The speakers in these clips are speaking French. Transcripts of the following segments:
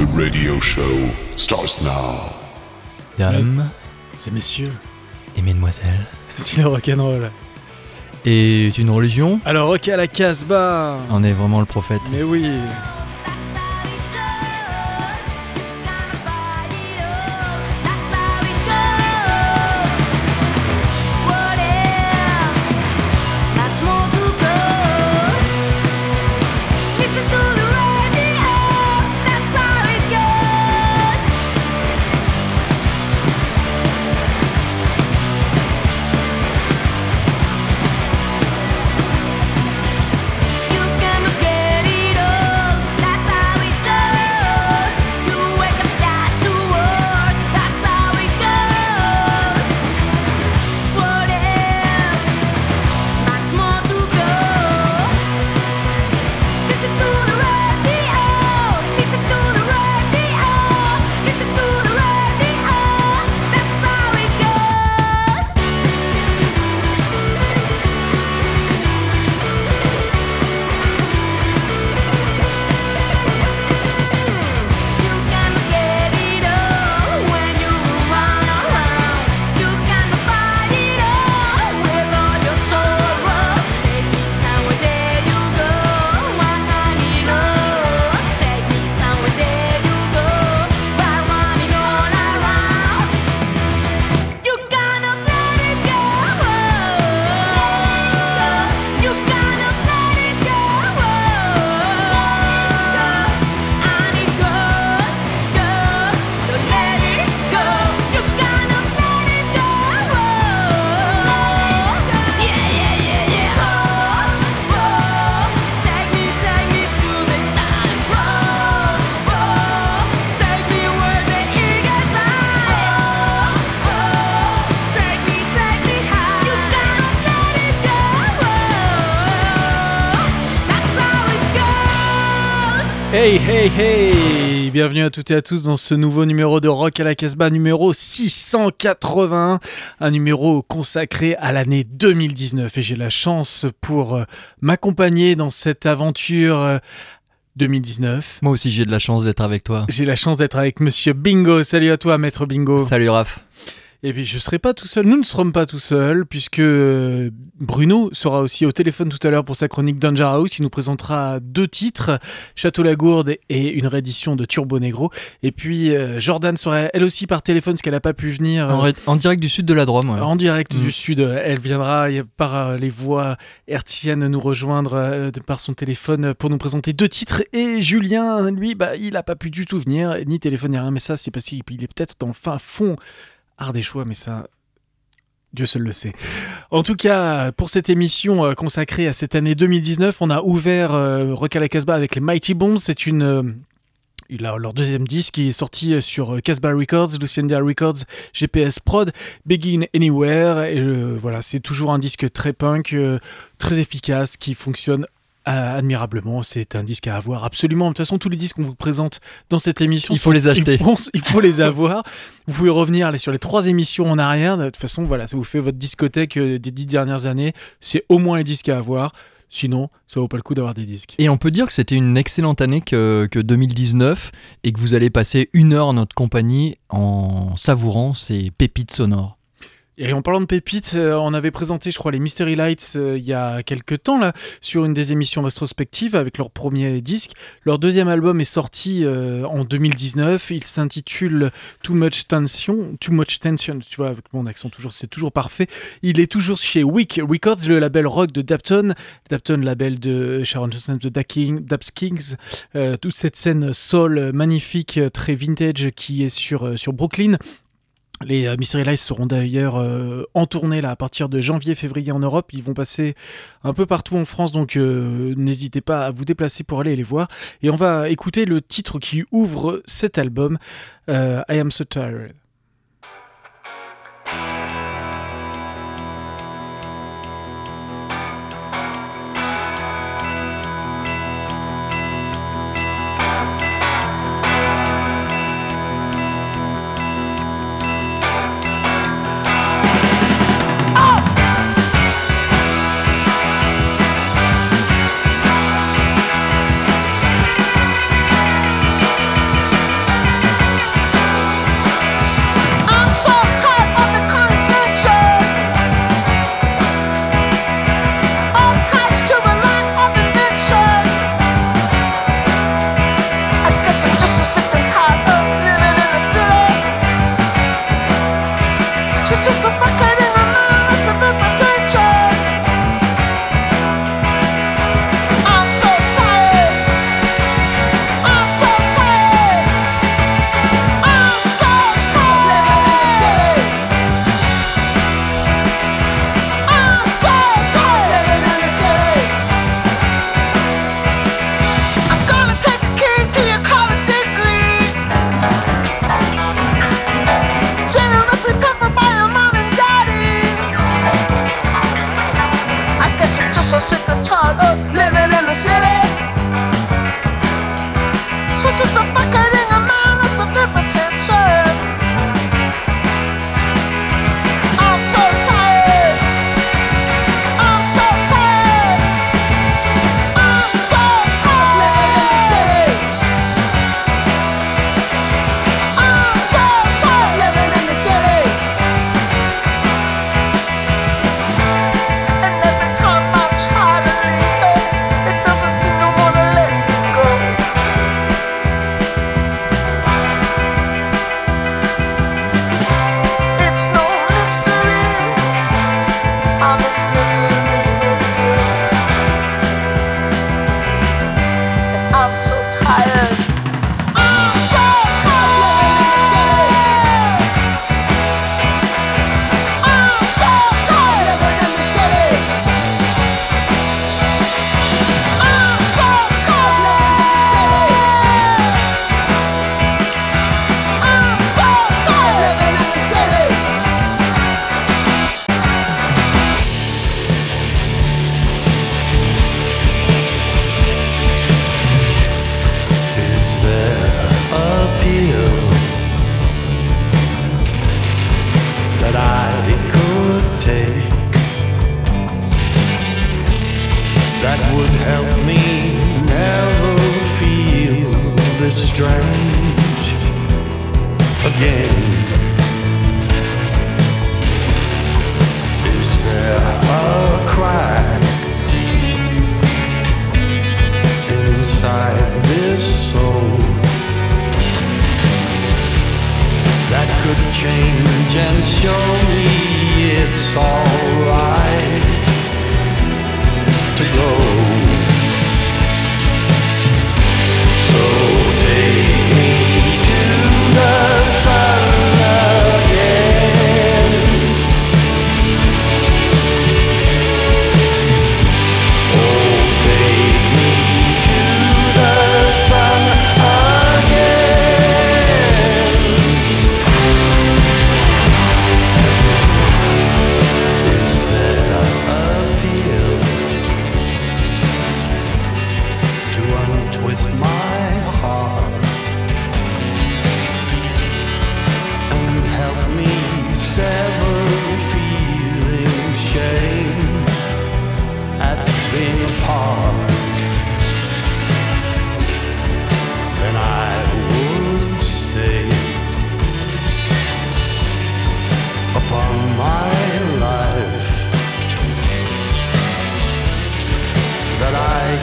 The radio show starts now. Dames C'est messieurs. et mesdemoiselles. C'est le rock'n'roll. Et une religion? Alors, rock à la Casbah On est vraiment le prophète. Mais oui Hey hey hey Bienvenue à toutes et à tous dans ce nouveau numéro de Rock à la Casbah, numéro 681, un numéro consacré à l'année 2019 et j'ai la chance pour euh, m'accompagner dans cette aventure euh, 2019. Moi aussi j'ai de la chance d'être avec toi. J'ai la chance d'être avec Monsieur Bingo. Salut à toi, Maître Bingo. Salut Raph. Et puis je serai pas tout seul, nous ne serons pas tout seuls, puisque euh, Bruno sera aussi au téléphone tout à l'heure pour sa chronique Danger House. Il nous présentera deux titres, Château Lagourde et une réédition de Turbo Negro. Et puis euh, Jordan sera elle aussi par téléphone, parce qu'elle n'a pas pu venir. En, euh, direct du sud de la Drôme. ouais. en direct Mm. du sud, elle viendra par euh, les voies hertziennes nous rejoindre euh, par son téléphone pour nous présenter deux titres. Et Julien, lui, bah, il n'a pas pu du tout venir, ni téléphone ni rien, mais ça c'est parce qu'il il est peut-être dans le fin fond ardéchois, mais ça, Dieu seul le sait. En tout cas, pour cette émission euh, consacrée à cette année 2019, on a ouvert euh, Rock à la Casbah avec les Mighty Bombs. C'est une... euh, leur, deuxième disque qui est sorti euh, sur Casbah Records, Lucinda Records, GPS Prod, Begin Anywhere. Et voilà, c'est toujours un disque très punk, très efficace, qui fonctionne admirablement. C'est un disque à avoir absolument. De toute façon, tous les disques qu'on vous présente dans cette émission, Il faut les acheter. il faut, il faut les avoir. Vous pouvez revenir sur les trois émissions en arrière. De toute façon, voilà, ça vous fait votre discothèque euh, des dix dernières années. C'est au moins les disques à avoir. Sinon, ça vaut pas le coup d'avoir des disques. Et on peut dire que c'était une excellente année que, que 2019 et que vous allez passer une heure en notre compagnie en savourant ces pépites sonores. Et en parlant de pépites, euh, on avait présenté, je crois, les Mystery Lights euh, il y a quelques temps, là, sur une des émissions rétrospectives avec leur premier disque. Leur deuxième album est sorti euh, en 2019. Il s'intitule Too Much Tension. Too Much Tension, tu vois, avec mon accent, toujours, c'est toujours parfait. Il est toujours chez Wick Records, le label rock de Dapton. Dapton, label de Sharon Johnson, de Daps Kings. Toute cette scène soul magnifique, très vintage qui est sur, sur Brooklyn. Les euh, Mystery seront d'ailleurs euh, en tournée là, à partir de janvier-février en Europe. Ils vont passer un peu partout en France, donc euh, n'hésitez pas à vous déplacer pour aller les voir. Et on va écouter le titre qui ouvre cet album, euh, I Am So Tired.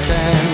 I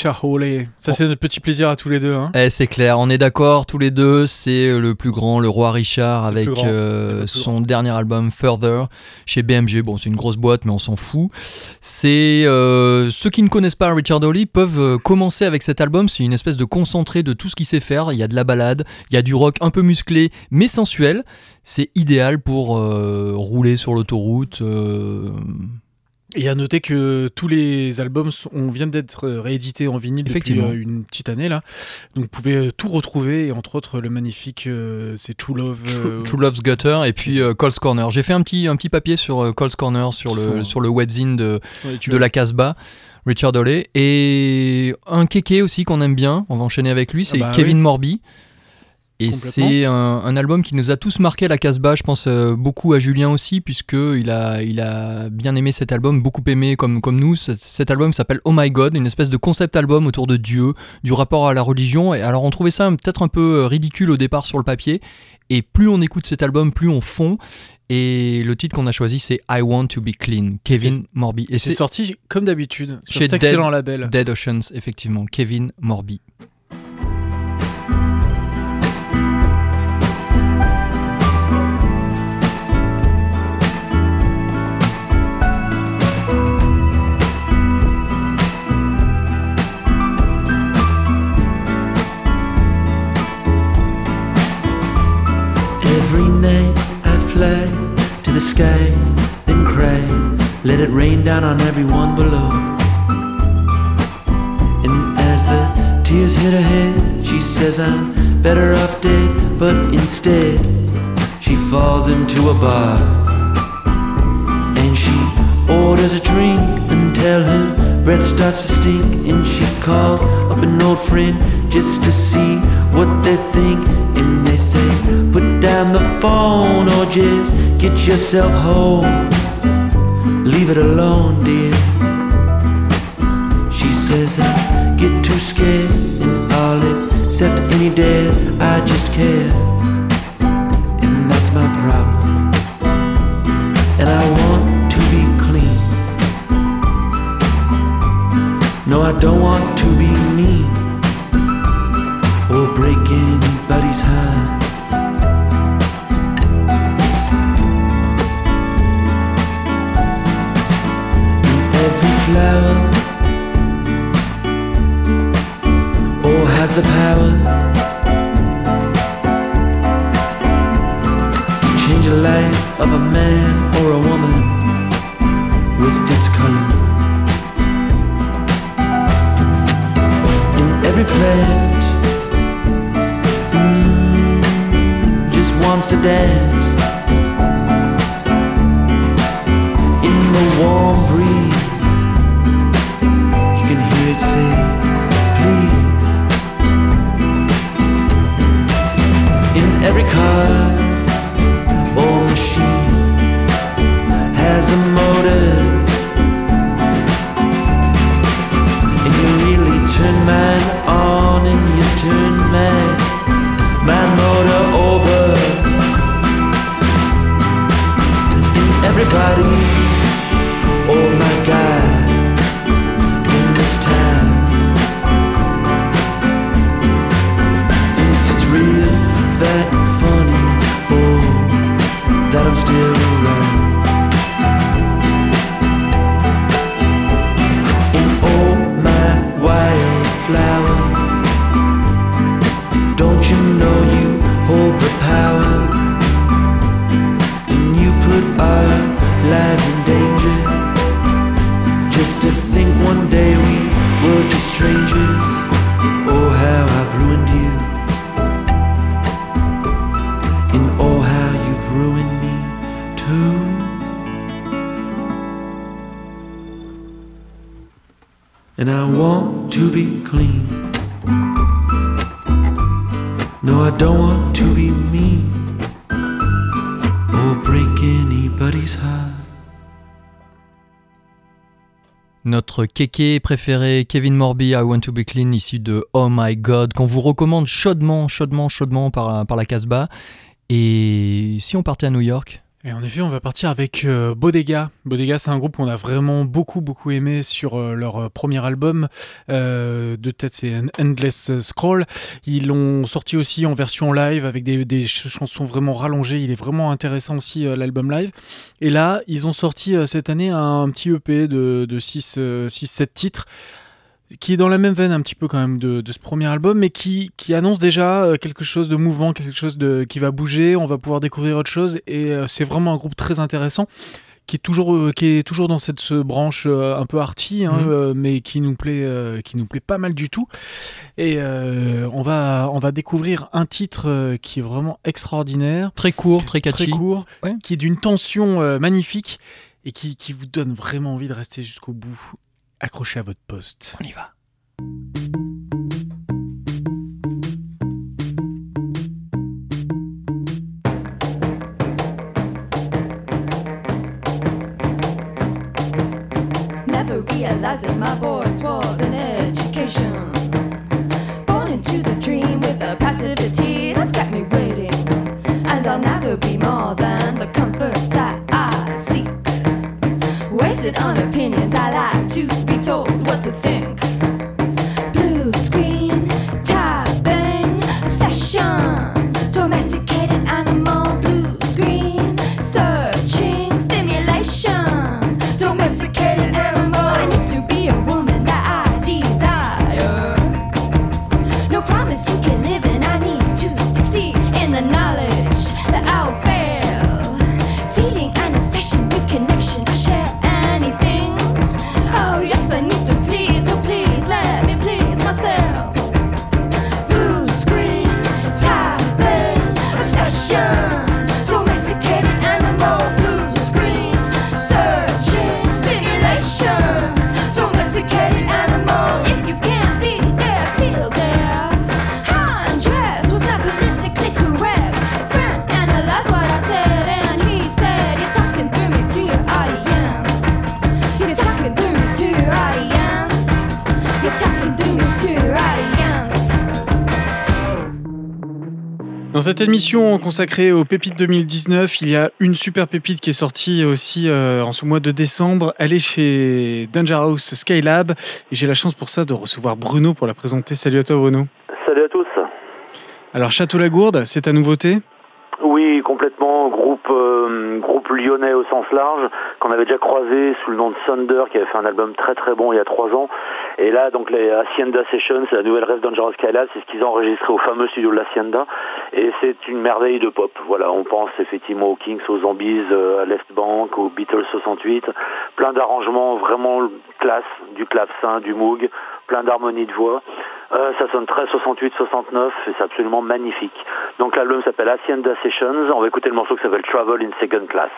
Richard Hawley. Ça, c'est notre petit plaisir à tous les deux. Hein. Eh, c'est clair, on est d'accord tous les deux, c'est le plus grand, le roi Richard, avec euh, son dernier album Further chez BMG. Bon, c'est une grosse boîte, mais on s'en fout. C'est euh, ceux qui ne connaissent pas Richard Hawley peuvent euh, commencer avec cet album. C'est une espèce de concentré de tout ce qu'il sait faire. Il y a de la balade, il y a du rock un peu musclé, mais sensuel. C'est idéal pour euh, rouler sur l'autoroute. Et à noter que tous les albums on vient d'être réédités en vinyle depuis euh, une petite année là. Donc vous pouvez euh, tout retrouver et entre autres le magnifique euh, c'est True Love. True Love's Gutter et puis euh, Cole's Corner. J'ai fait un petit, un petit papier sur Cole's Corner, sur le, Sont- sur le webzine de, de la Casbah, Richard Hawley. Et un kéké aussi qu'on aime bien, on va enchaîner avec lui, c'est bah Kevin oui. Morby. Et c'est un, un album qui nous a tous marqué à la Casbah, je pense euh, beaucoup à Julien aussi, puisqu'il a, il a bien aimé cet album, beaucoup aimé comme, comme nous. C- Cet album s'appelle Oh My God, une espèce de concept album autour de Dieu, du rapport à la religion. Et alors on trouvait ça peut-être un peu euh, ridicule au départ sur le papier, et plus on écoute cet album, plus on fond. Et le titre qu'on a choisi, c'est I Want to Be Clean, Kevin Morby. Et C'est sorti comme d'habitude sur Chez cet excellent label. Dead Oceans, effectivement, Kevin Morby. The sky, then cry. Let it rain down on everyone below. And as the tears hit her head, she says I'm better off dead. But instead, she falls into a bar. And she orders a drink until her breath starts to stink. And she calls up an old friend just to see what they think. And they say, put down the phone or just get yourself home. Leave it alone, dear. Notre kéké préféré, Kevin Morby, I Want to Be Clean, issu de Oh My God, qu'on vous recommande chaudement, chaudement, chaudement par, par la Casbah. Et si on partait à New York Et en effet, on va partir avec euh, Bodega. Bodega, c'est un groupe qu'on a vraiment beaucoup, beaucoup aimé sur euh, leur euh, premier album. Euh, de tête, c'est Endless Scroll. Ils l'ont sorti aussi en version live avec des, des ch- chansons vraiment rallongées. Il est vraiment intéressant aussi, euh, l'album live. Et là, ils ont sorti cette année un, petit EP de, de 6-7 titres qui est dans la même veine un petit peu quand même de, de ce premier album, mais qui, qui annonce déjà euh, quelque chose de mouvant, quelque chose de, qui va bouger, on va pouvoir découvrir autre chose, et euh, c'est vraiment un groupe très intéressant, qui est toujours, euh, qui est toujours dans cette ce branche un peu arty, hein, Mhm. mais qui nous, plaît, qui nous plaît pas mal du tout. Et euh, on, va, on va découvrir un titre qui est vraiment extraordinaire, Très court, très catchy. très court, Ouais. qui est d'une tension magnifique, et qui, qui vous donne vraiment envie de rester jusqu'au bout. Accrochez à votre poste. On y va. Never realizing my voice was an education. Cette émission consacrée aux pépites 2019, il y a une super pépite qui est sortie aussi euh, en ce mois de décembre. Elle est chez Danger House Skylab et j'ai la chance pour ça de recevoir Bruno pour la présenter. Salut à toi Bruno. Salut à tous. Alors Château-la-Gourde, c'est ta nouveauté Oui, complètement. Groupe, euh, lyonnais au sens large, qu'on avait déjà croisé sous le nom de Thunder, qui avait fait un album très très bon il y a trois ans. Et là, donc les Hacienda Sessions, c'est la nouvelle rêve Dangerous Skylab, c'est ce qu'ils ont enregistré au fameux studio de l'Hacienda. Et c'est une merveille de pop. Voilà, on pense effectivement aux Kings, aux Zombies, euh, à Left Bank, aux Beatles 68. Plein d'arrangements vraiment classe, du clavecin, du moog, plein d'harmonies de voix. Euh, ça sonne très 68-69 et c'est absolument magnifique. Donc l'album s'appelle Hacienda Sessions. On va écouter le morceau qui s'appelle Travel in Second Class.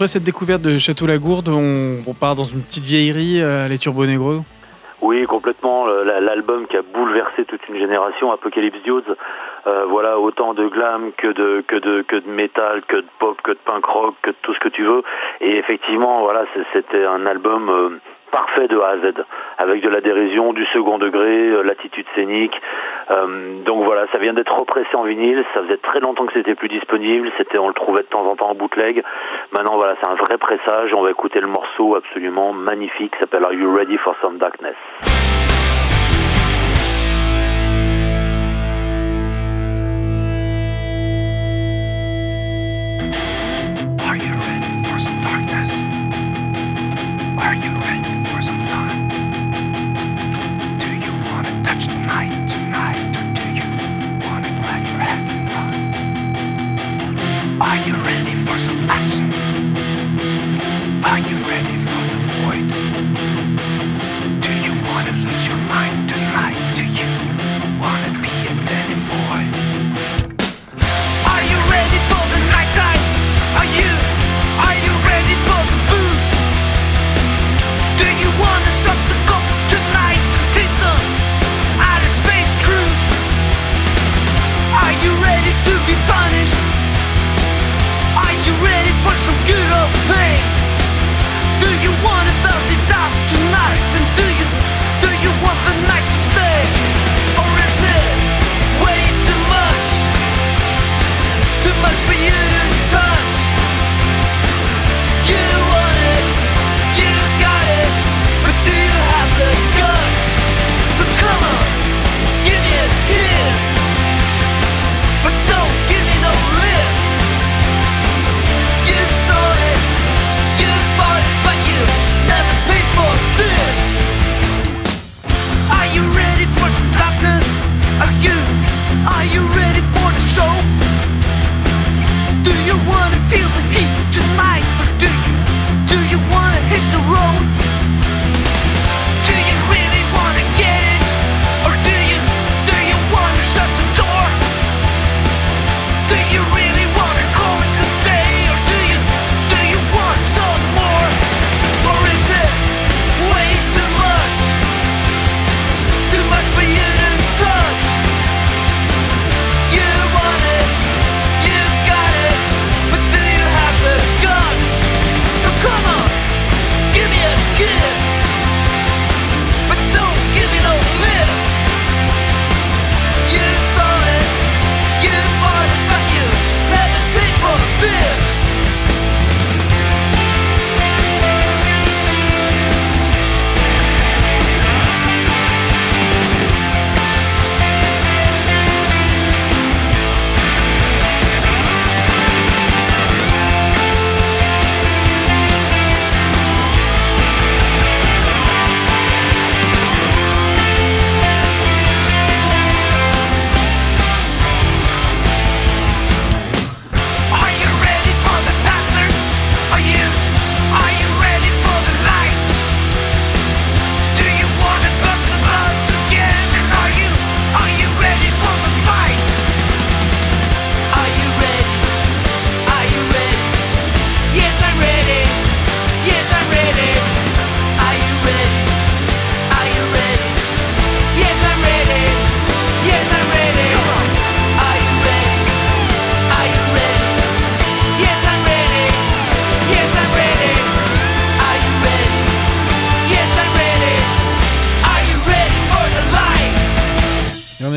Après cette découverte de Château-la-Gourde, on, on part dans une petite vieillerie euh, les Turbo Negro. Oui, complètement. la- L'album qui a bouleversé toute une génération, Apocalypse Dudes. Euh, voilà, autant de glam que de que de que de métal, que de pop, que de punk rock, que de tout ce que tu veux. Et effectivement, voilà, c'était un album euh, parfait de A à Z, avec de la dérision, du second degré, euh, l'attitude scénique. Donc voilà, ça vient d'être repressé en vinyle. Ça faisait très longtemps que c'était plus disponible. C'était, on le trouvait de temps en temps en bootleg. Maintenant, voilà, c'est un vrai pressage. On va écouter le morceau absolument magnifique. s'appelle Are You Ready for Some Darkness? Are you ready for some fun? Do you wanna touch the night tonight, or do you wanna clap your head and run? Are you ready for some action? Are you ready for the void?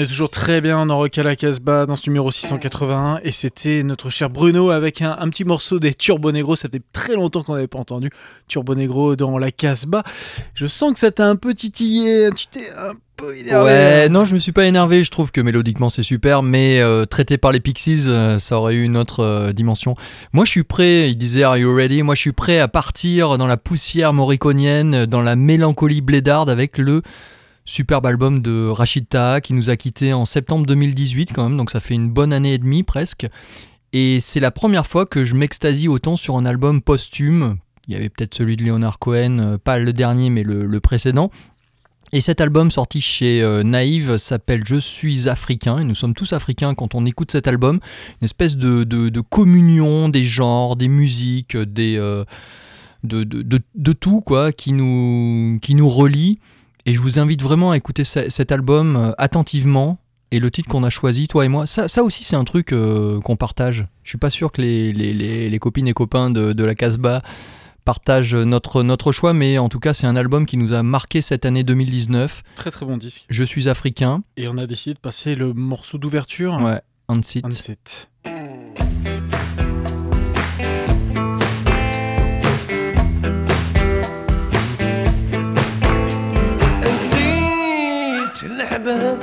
Toujours très bien dans Rock à la Casbah, dans ce numéro 681, et c'était notre cher Bruno avec un, un petit morceau des Turbo Negro. Ça fait très longtemps qu'on n'avait pas entendu Turbo Negro dans la Casbah. Je sens que ça t'a un peu titillé, tu t'es un peu énervé. Ouais, non, je me suis pas énervé. Je trouve que mélodiquement c'est super, mais euh, traité par les Pixies, euh, ça aurait eu une autre euh, dimension. Moi, je suis prêt. Il disait Are you ready? Moi, je suis prêt à partir dans la poussière moriconienne, dans la mélancolie blédarde avec le superbe album de Rachid qui nous a quitté en septembre 2018 quand même, donc ça fait une bonne année et demie presque. Et c'est la première fois que je m'extasie autant sur un album posthume. Il y avait peut-être celui de Leonard Cohen, euh, pas le dernier mais le, précédent. Et cet album sorti chez euh, Naïve s'appelle Je suis africain, et nous sommes tous africains quand on écoute cet album. Une espèce de, communion des genres, des musiques, des, euh, de- de tout quoi, qui nous, qui nous relie. Et je vous invite vraiment à écouter ce- cet album euh, attentivement. Et le titre qu'on a choisi, toi et moi, ça, ça aussi c'est un truc euh, qu'on partage. Je suis pas sûr que les, les- les- les copines et copains de, de la Casbah partagent notre, notre choix, mais en tout cas c'est un album qui nous a marqué cette année 2019. Très très bon disque. Je suis africain, Et on a décidé de passer le morceau d'ouverture. ouais, Unsit. Unset. neighborhood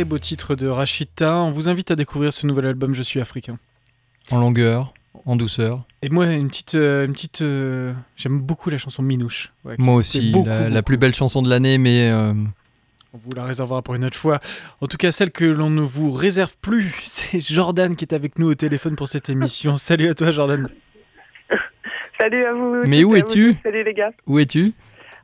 très beau titre de Rachita. On vous invite à découvrir ce nouvel album Je suis africain. En longueur, en douceur. Et moi, une petite. euh, une petite euh, J'aime beaucoup la chanson Minouche. Ouais, Moi aussi, beaucoup, la, plus belle chanson de l'année, mais euh, On vous la réservera pour une autre fois. En tout cas, celle que l'on ne vous réserve plus, c'est Jordan qui est avec nous au téléphone pour cette émission. Salut à toi, Jordan. Salut à vous. Mais où es-tu? Salut les gars. où es-tu?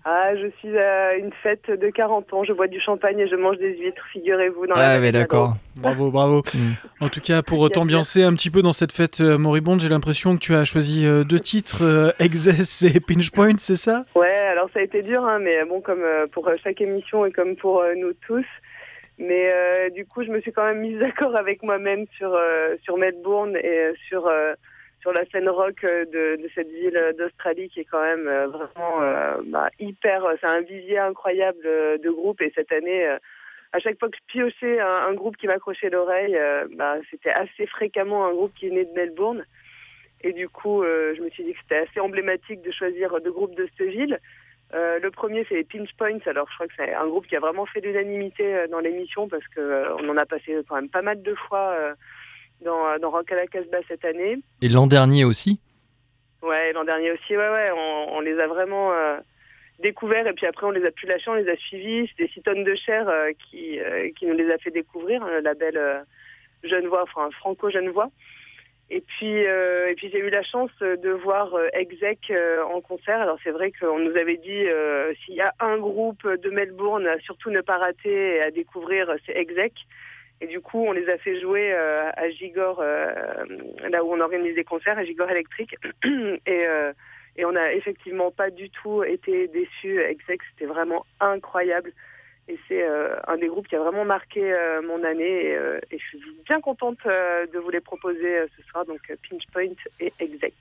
Ah, je suis à une fête de 40 ans. Je bois du champagne et je mange des huîtres, figurez-vous. Dans la Ah, mais d'accord. Bravo, bravo. Mm. En tout cas, pour t'ambiancer un petit peu dans cette fête euh, moribonde, j'ai l'impression que tu as choisi euh, deux titres, euh, Excess et Pinch Point, c'est ça? Ouais, alors ça a été dur, hein, mais bon, comme euh, pour chaque émission et comme pour euh, nous tous. Mais euh, du coup, je me suis quand même mise d'accord avec moi-même sur, euh, sur Melbourne et euh, sur, euh, sur la scène rock euh, de, cette ville euh, d'Australie qui est quand même euh, vraiment euh, bah, hyper. C'est un vivier incroyable euh, de groupes et cette année. euh, à chaque fois que je piochais un, groupe qui m'accrochait l'oreille, euh, bah, c'était assez fréquemment un groupe qui venait de Melbourne. Et du coup, euh, je me suis dit que c'était assez emblématique de choisir deux groupes de cette ville. Euh, le premier, c'est les Pinch Points. Alors, je crois que c'est un groupe qui a vraiment fait l'unanimité euh, dans l'émission parce que euh, on en a passé quand même pas mal de fois euh, dans, dans Rock à la Casbah cette année. Et l'an dernier aussi Ouais, l'an dernier aussi, ouais, ouais, on, on les a vraiment euh, découverts et puis après on les a plus lâchés, on les a suivis. C'était 6 tonnes de chair euh, qui, euh, qui nous les a fait découvrir, hein, le label euh, Genevois, enfin Franco-Genevois. Et puis, euh, et puis j'ai eu la chance de voir euh, Exec euh, en concert. Alors c'est vrai qu'on nous avait dit euh, s'il y a un groupe de Melbourne à surtout ne pas rater et à découvrir, c'est Exec. Et du coup, on les a fait jouer euh, à Gigor, euh, là où on organise des concerts, à Gigor électrique. et, euh, et on n'a effectivement pas du tout été déçus. Exec, c'était vraiment incroyable. Et c'est un des groupes qui a vraiment marqué mon année. Et, et je suis bien contente de vous les proposer ce soir. Donc Pinch Point et Exec.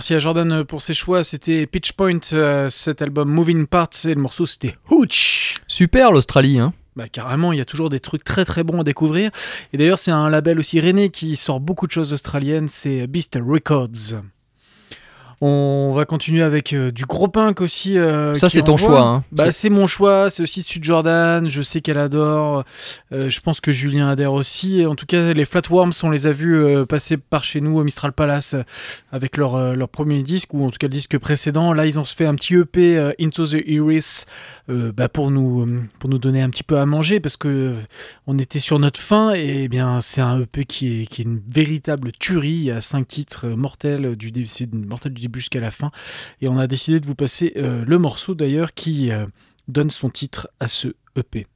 Merci à Jordan euh, pour ses choix. C'était Pitch Point, euh, cet album Moving Parts, et le morceau c'était Hooch. Super l'Australie, hein bah, carrément, il y a toujours des trucs très très bons à découvrir. Et d'ailleurs, c'est un label aussi rené qui sort beaucoup de choses australiennes, c'est Beast Records. On va continuer avec euh, du gros punk aussi. euh, Ça, c'est ton choix, hein. Bah, C'est- mon choix. C'est aussi Sud Jordan. Je sais qu'elle adore. Euh, je pense que Julien adhère aussi. Et en tout cas, les Flatworms, on les a vus passer par chez nous au Mistral Palace avec leur, leur premier disque, ou en tout cas le disque précédent. Là, ils ont fait un petit EP Into the Iris bah, pour, nous, pour nous donner un petit peu à manger parce que on était sur notre fin. Et eh bien, c'est un EP qui est, qui est une véritable tuerie. Il y a cinq titres mortels du, dé- c'est mortel du jusqu'à la fin. Et on a décidé de vous passer euh, le morceau d'ailleurs qui euh, donne son titre à ce EP.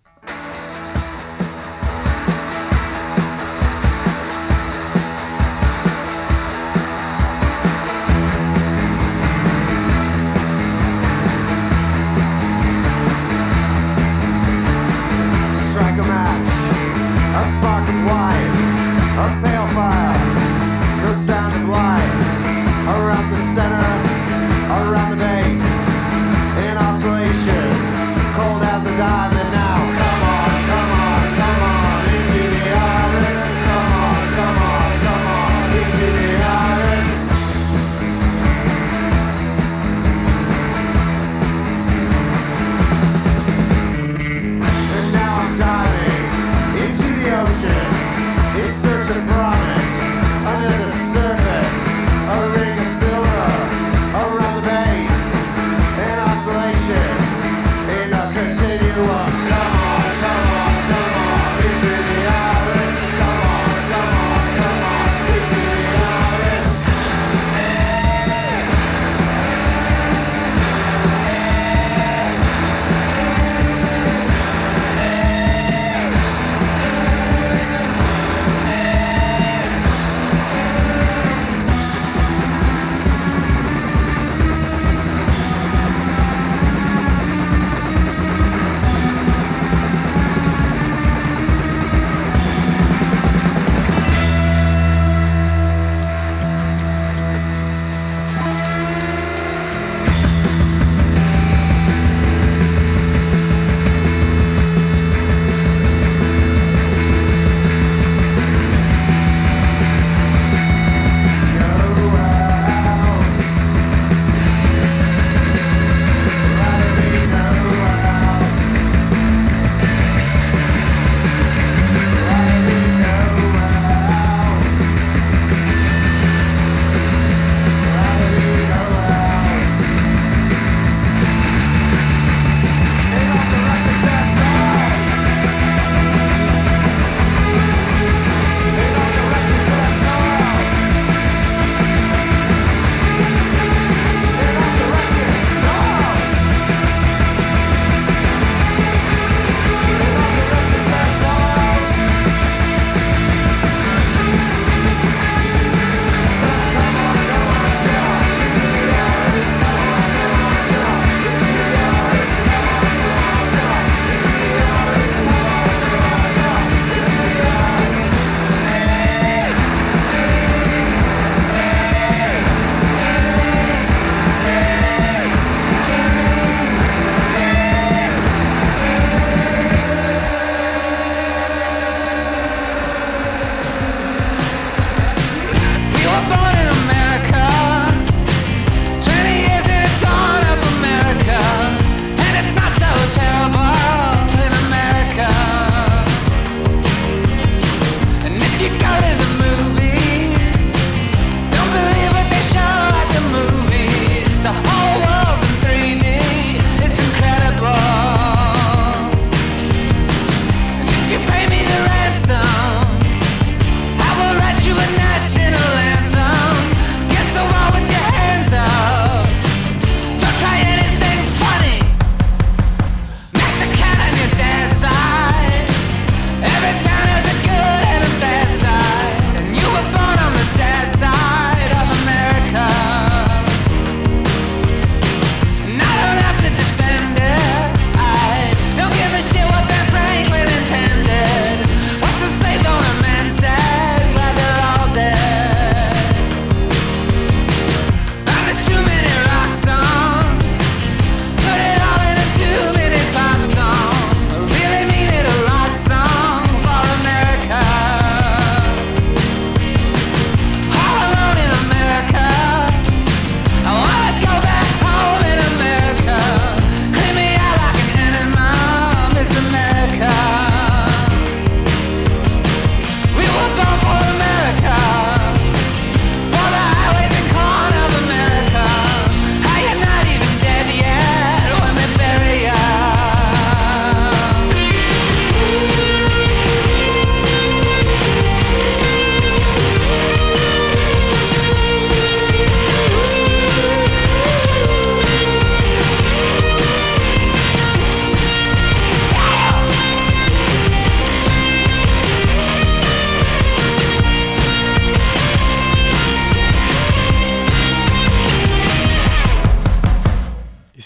Center,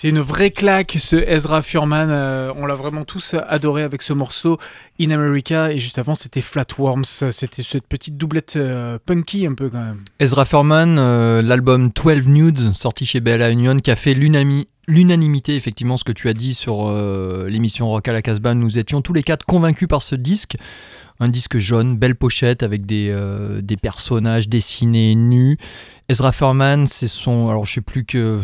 C'est une vraie claque, ce Ezra Furman. euh, on l'a vraiment tous adoré avec ce morceau In America. Et juste avant, c'était Flatworms. C'était cette petite doublette euh, punky un peu quand même. Ezra Furman, euh, l'album 12 Nudes, sorti chez Bella Union, qui a fait l'unanimité, effectivement, ce que tu as dit sur l'émission Rock à la Casbah. Nous étions tous les quatre convaincus par ce disque. Un disque jaune, belle pochette avec des personnages dessinés nus. Ezra Furman, c'est son. Alors, je sais plus que.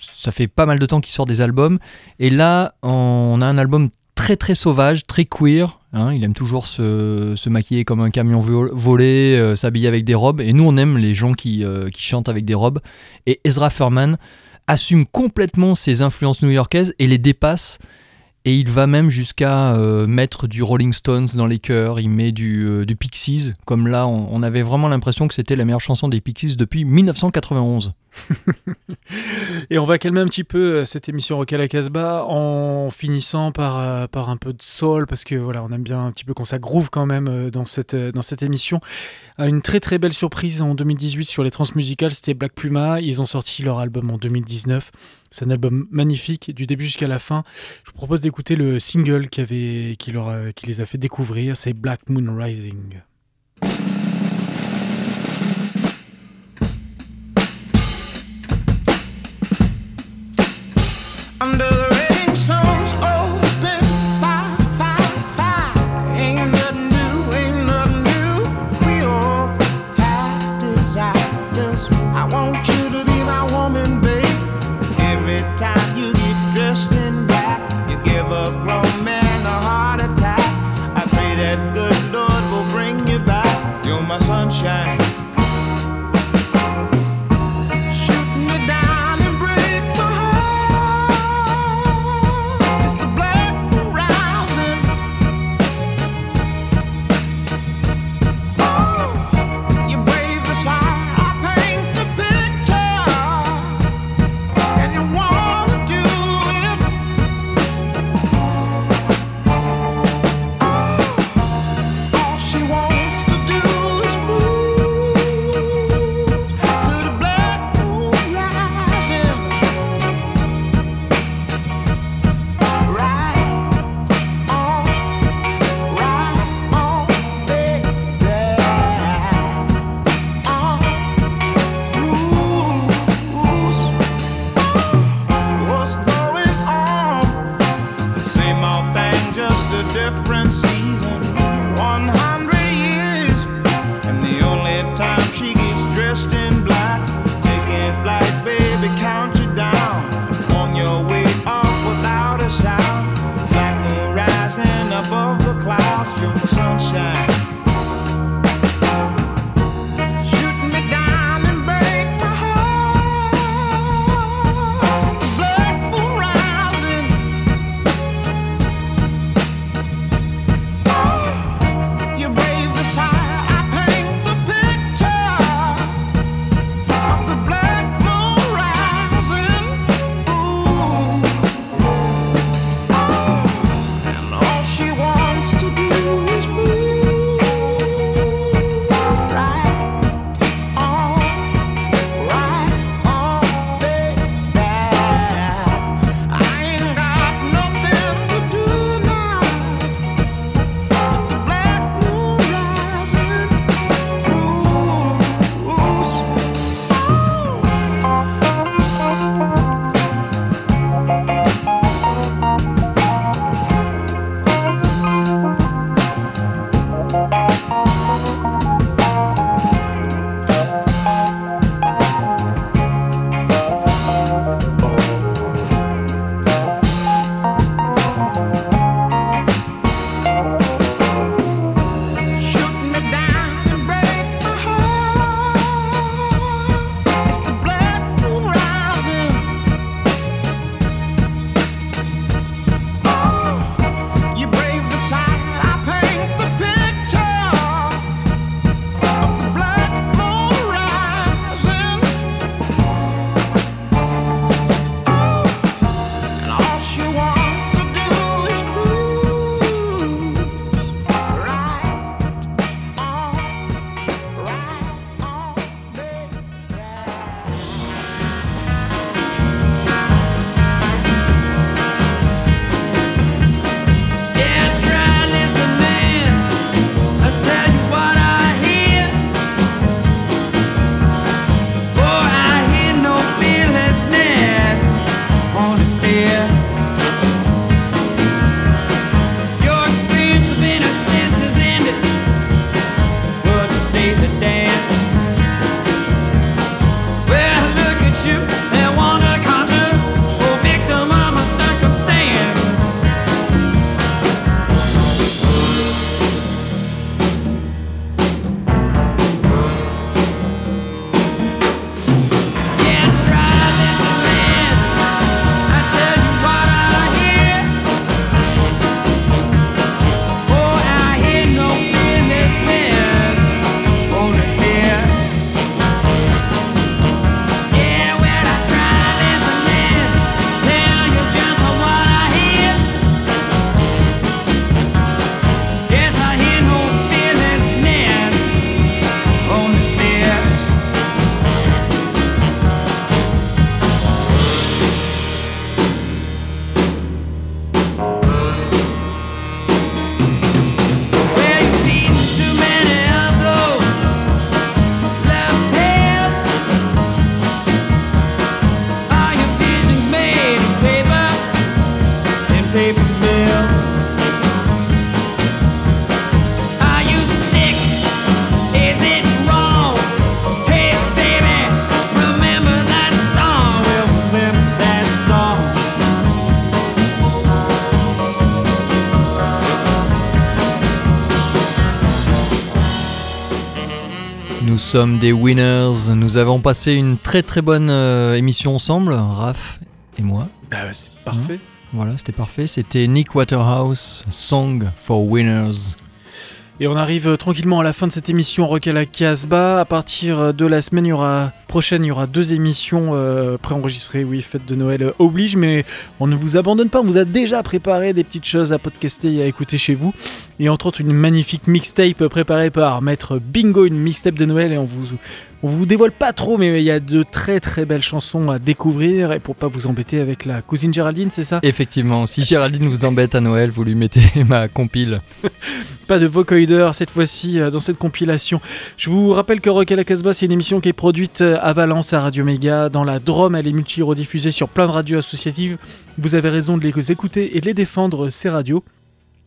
Ça fait pas mal de temps qu'il sort des albums. Et là, on a un album très très sauvage, très queer. hein. il aime toujours se, se maquiller comme un camion vo- volé, euh, s'habiller avec des robes. Et nous, on aime les gens qui, euh, qui chantent avec des robes. Et Ezra Furman assume complètement ses influences new-yorkaises et les dépasse. Et il va même jusqu'à euh, mettre du Rolling Stones dans les chœurs, il met du, euh, du Pixies, comme là on, on avait vraiment l'impression que c'était la meilleure chanson des Pixies depuis 1991. Et on va calmer un petit peu euh, cette émission Rock à la Casbah en finissant par, euh, par un peu de soul parce que voilà, on aime bien un petit peu quand ça groove quand même euh, dans cette, dans cette émission. Une très très belle surprise en 2018 sur les transmusicales, c'était Black Puma. Ils ont sorti leur album en 2019. C'est un album magnifique du début jusqu'à la fin. Je vous propose d'écouter le single qui, avait, qui, leur qui les a fait découvrir, c'est Black Moon Rising. Under the sommes des winners. Nous avons passé une très très bonne euh, émission ensemble, Raph et moi. Bah, ouais, c'est parfait. Voilà, c'était parfait. C'était Nick Waterhouse, Song for Winners. Et on arrive euh, tranquillement à la fin de cette émission Rock à la Casbah. À partir euh, de la semaine il y aura, prochaine, il y aura deux émissions euh, préenregistrées. Oui, fête de Noël oblige, mais on ne vous abandonne pas. On vous a déjà préparé des petites choses à podcaster et à écouter chez vous. Et entre autres, une magnifique mixtape préparée par Maître Bingo, une mixtape de Noël. Et on vous, on vous dévoile pas trop, mais il y a de très très belles chansons à découvrir. Et pour pas vous embêter avec la cousine Géraldine, c'est ça? Effectivement, si Géraldine vous embête à Noël, vous lui mettez ma compile. Pas de vocoder cette fois-ci euh, dans cette compilation. Je vous rappelle que Rock à la Casbah, c'est une émission qui est produite euh, à Valence, à Radio Méga. Dans la Drôme, elle est multi-rediffusée sur plein de radios associatives. Vous avez raison de les écouter et de les défendre, ces radios.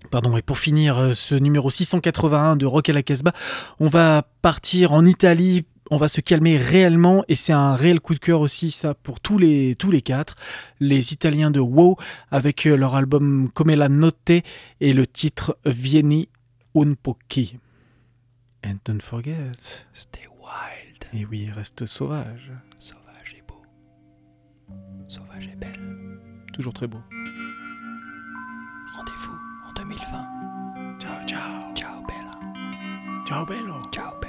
Pardon, et pour finir euh, ce numéro 681 de Rock à la Casbah, on va partir en Italie. On va se calmer réellement et c'est un réel coup de cœur aussi ça pour tous les tous les quatre les Italiens de Wow avec euh, leur album Come la notte et le titre Vieni un pochi. And don't forget, stay wild. Et oui, reste sauvage. Sauvage et beau. Sauvage et belle. Toujours très beau. Rendez-vous en 2020. Ciao ciao. Ciao Bella. Ciao bello. Ciao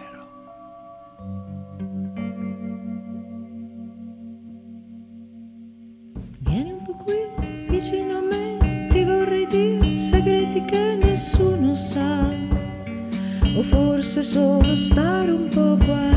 segreti che nessuno sa. O forse solo stare un po' a